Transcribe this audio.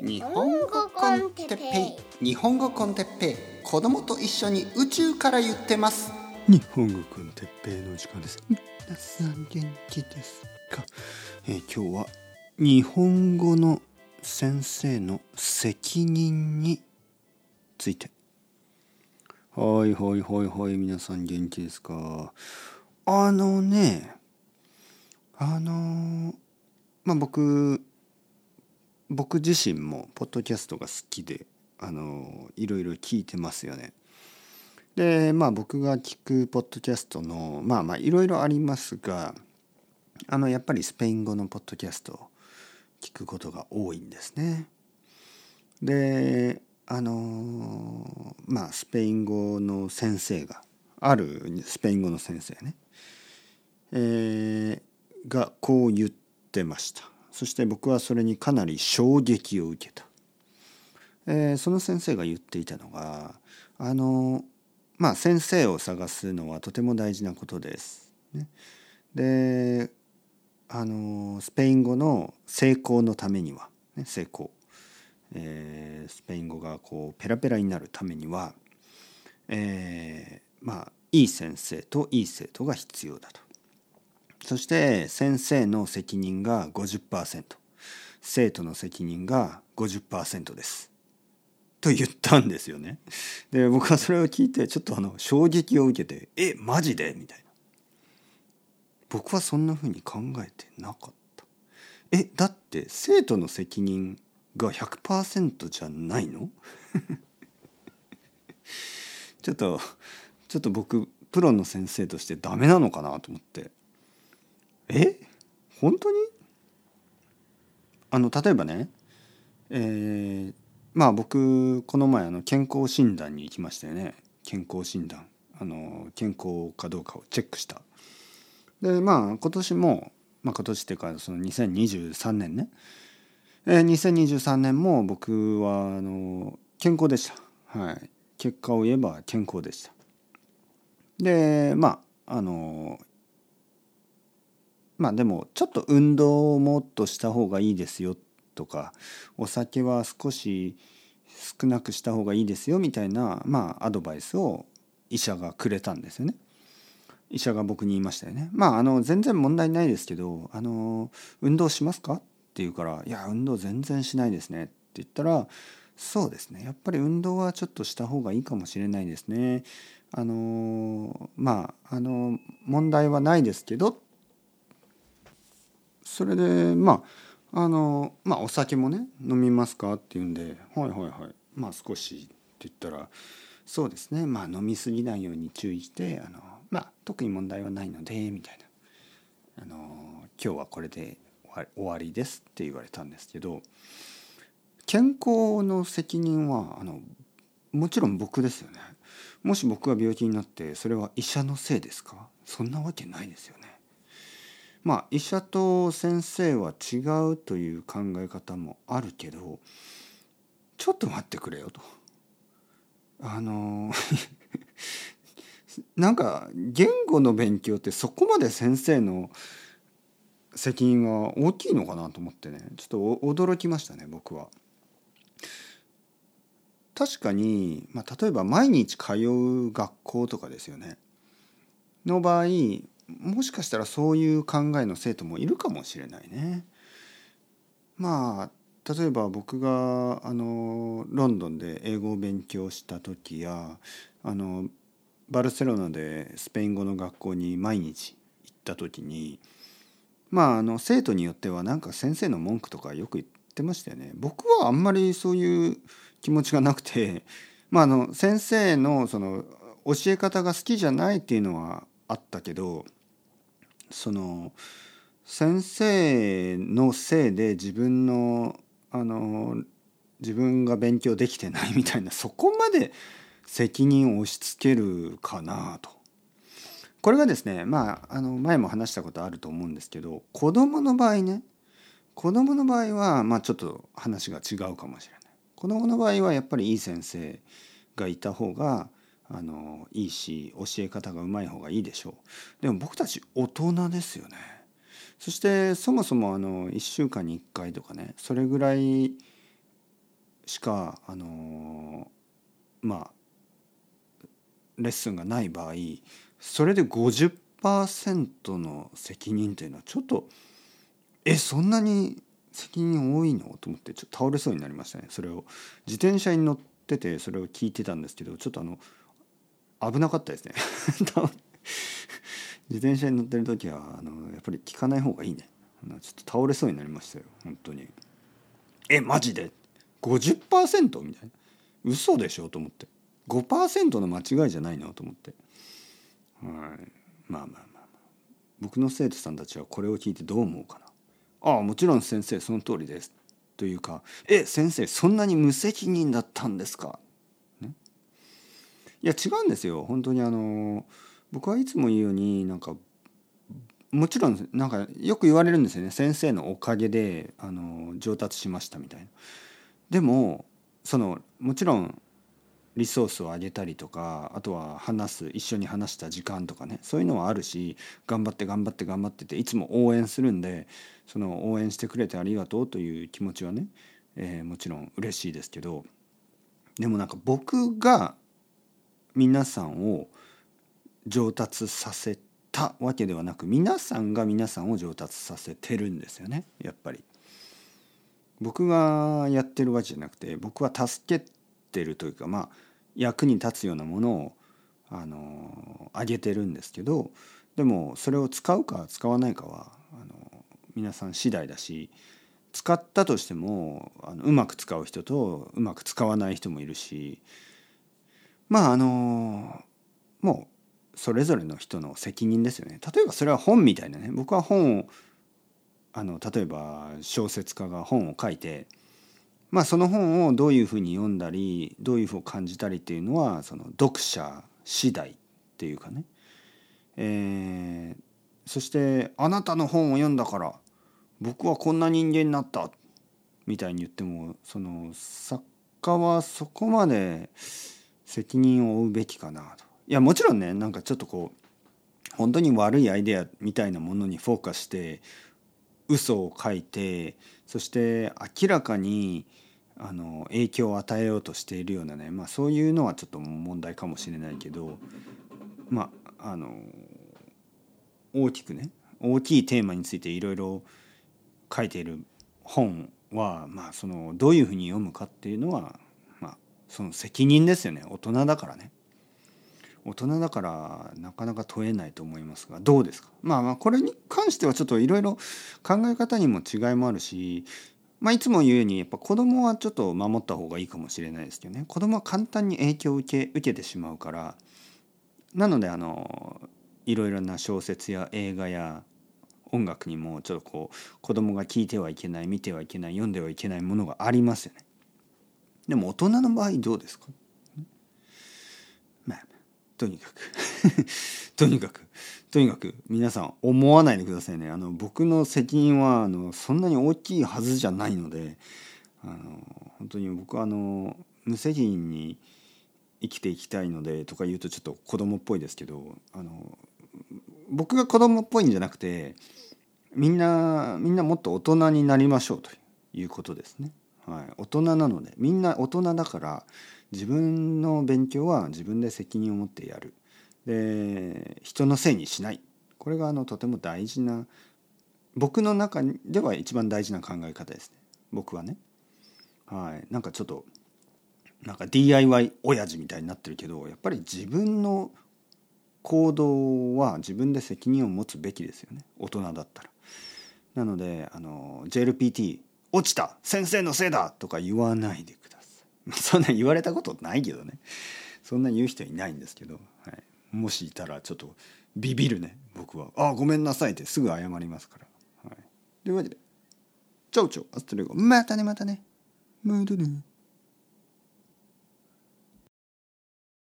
日本語コンテッペイ。日本語コンテッペイ。子供と一緒に宇宙から言ってます。日本語コンテッペイの時間です。皆さん元気ですか、えー今日は日本語の先生の責任について。はいはいはいはい皆さん元気ですか？あのねあのまあ僕僕自身もポッドキャストが好きであのいろいろ聞いてますよね。でまあ僕が聞くポッドキャストのまあまあいろいろありますがあのやっぱりスペイン語のポッドキャストを聞くことが多いんですね。であのまあスペイン語の先生があるスペイン語の先生ね、えーがこう言ってました。そして僕はそれにかなり衝撃を受けた。えーその先生が言っていたのがあのまあ先生を探すのはとても大事なことです。ね、であのスペイン語の成功のためには、ね、成功、えースペイン語がこうペラペラになるためには、えーまあいい先生といい生徒が必要だと。そして先生の責任が50%生徒の責任が50%です。と言ったんですよね。で僕はそれを聞いてちょっとあの衝撃を受けて「えマジで?」みたいな。僕はそんな風に考えてなかった。えだって生徒の責任が100%じゃないの？ちょっとちょっと僕プロの先生としてダメなのかなと思ってえ？本当に？あの例えばねえーまあ僕この前あの健康診断に行きましたよね。健康診断。あの健康かどうかをチェックした。でまあ今年も、まあ、今年っていうかその2023年ね、えー2023年も僕はあの健康でした。はい。結果を言えば健康でした。でまああのまあでもちょっと運動をもっとした方がいいですよとかお酒は少し少なくした方がいいですよみたいなまあアドバイスを医者がくれたんですよね。医者が僕に言いましたよね。まああの全然問題ないですけどあの運動しますかって言うから「いや運動全然しないですね」って言ったら「そうですねやっぱり運動はちょっとした方がいいかもしれないですね」あのまああの問題はないですけどそれでまああのまあお酒もね飲みますかって言うんで「はいはいはいまあ少し」って言ったら「そうですねまあ飲み過ぎないように注意してあのまあ特に問題はないので」みたいな「あの今日はこれで終わりです」って言われたんですけど健康の責任はあのもちろん僕ですよね。もし僕が病気になってそれは医者のせいですか？そんなわけないですよ。まあ医者と先生は違うという考え方もあるけどちょっと待ってくれよと。あの なんか言語の勉強ってそこまで先生の責任が大きいのかなと思ってねちょっと驚きましたね僕は。確かに、まあ、例えば毎日通う学校とかですよねの場合もしかしたらそういう考えの生徒もいるかもしれないね。まあ例えば僕があのロンドンで英語を勉強した時やあのバルセロナでスペイン語の学校に毎日行った時にまああの生徒によってはなんか先生の文句とかよく言ってましたよね。僕はあんまりそういう気持ちがなくて、まあ、あの先生のその教え方が好きじゃないっていうのはあったけどその先生のせいで自分のあの自分が勉強できてないみたいなそこまで責任を押し付けるかなと。これがですねまああの前も話したことあると思うんですけど子供の場合ね子供の場合はまあちょっと話が違うかもしれない。子供の場合はやっぱりいい先生がいた方があのいいし教え方がうまい方がいいでしょう。でも僕たち大人ですよね。そしてそもそもあの1週間に1回とかねそれぐらいしかあのまあレッスンがない場合それで50%の責任というのはちょっとえそんなに責任多いの？と思ってちょっと倒れそうになりましたねそれを自転車に乗っててそれを聞いてたんですけどちょっとあの危なかったですね。自転車に乗ってる時はあのやっぱり聞かない方がいいね。ちょっと倒れそうになりましたよ。本当に。えマジで？50%みたいな。嘘でしょ？と思って。5%の間違いじゃないのと思って。はい。まあまあまあ、まあ、僕の生徒さんたちはこれを聞いてどう思うかな。ああもちろん先生その通りです。というかえ先生そんなに無責任だったんですか、いや違うんですよ。本当にあの僕はいつも言うようになんかもちろんなんかよく言われるんですよね。先生のおかげであの上達しましたみたいな。でもそのもちろんリソースを上げたりとかあとは話す一緒に話した時間とかね。そういうのはあるし頑張って頑張って頑張ってていつも応援するんでその応援してくれてありがとうという気持ちはね、えー、もちろん嬉しいですけどでもなんか僕が皆さんを上達させたわけではなく皆さんが皆さんを上達させてるんですよねやっぱり。僕がやってるわけじゃなくて僕は助けてるというかまあ役に立つようなものをあのあげてるんですけどでもそれを使うか使わないかはあの皆さん次第だし使ったとしてもあのうまく使う人とうまく使わない人もいるしまああのもうそれぞれの人の責任ですよね。例えばそれは本みたいなね僕は本をあの例えば小説家が本を書いてまあ、その本をどういうふうに読んだりどういうふうに感じたりっていうのはその読者次第っていうかね、えー、そして「あなたの本を読んだから僕はこんな人間になった」みたいに言ってもその作家はそこまで責任を負うべきかなと。いやもちろんねなんかちょっとこう本当に悪いアイデアみたいなものにフォーカスして嘘を書いてそして明らかにあの影響を与えようとしているようなね、まあ、そういうのはちょっと問題かもしれないけどまああの大きくね大きいテーマについていろいろ書いている本は、まあ、そのどういうふうに読むかっていうのは、その責任ですよね。大人だからね。大人だからなかなか問えないと思いますが。どうですか？まあまあこれに関してはちょっといろいろ考え方にも違いもあるし、まあ、いつも言うようにやっぱ子供はちょっと守った方がいいかもしれないですけどね。子供は簡単に影響を受け受けてしまうから。なのであのいろいろな小説や映画や音楽にもちょっとこう子供が聞いてはいけない見てはいけない読んではいけないものがありますよね。でも大人の場合どうですか？とにかく。とにかく。とにかく皆さん思わないでくださいね。あの僕の責任はあのそんなに大きいはずじゃないのであの本当に僕はあの無責任に生きていきたいのでとか言うとちょっと子供っぽいですけどあの僕が子供っぽいんじゃなくてみんなみんなもっと大人になりましょうということですね。はい、大人なのでみんな大人だから自分の勉強は自分で責任を持ってやる。で人のせいにしない。これがあのとても大事な僕の中では一番大事な考え方ですね。僕はね。はい。なんかちょっとなんか DIY 親父みたいになってるけどやっぱり自分の行動は自分で責任を持つべきですよね。大人だったら。なのであの JLPT 落ちた。先生のせいだとか言わないでください。そんな言われたことないけどね。そんな言う人いないんですけど、はい、もしいたらちょっとビビるね。僕は「あごめんなさい」ってすぐ謝りますから。はい、というわけで「チャオチャオアストレゴまたねまたね。またね」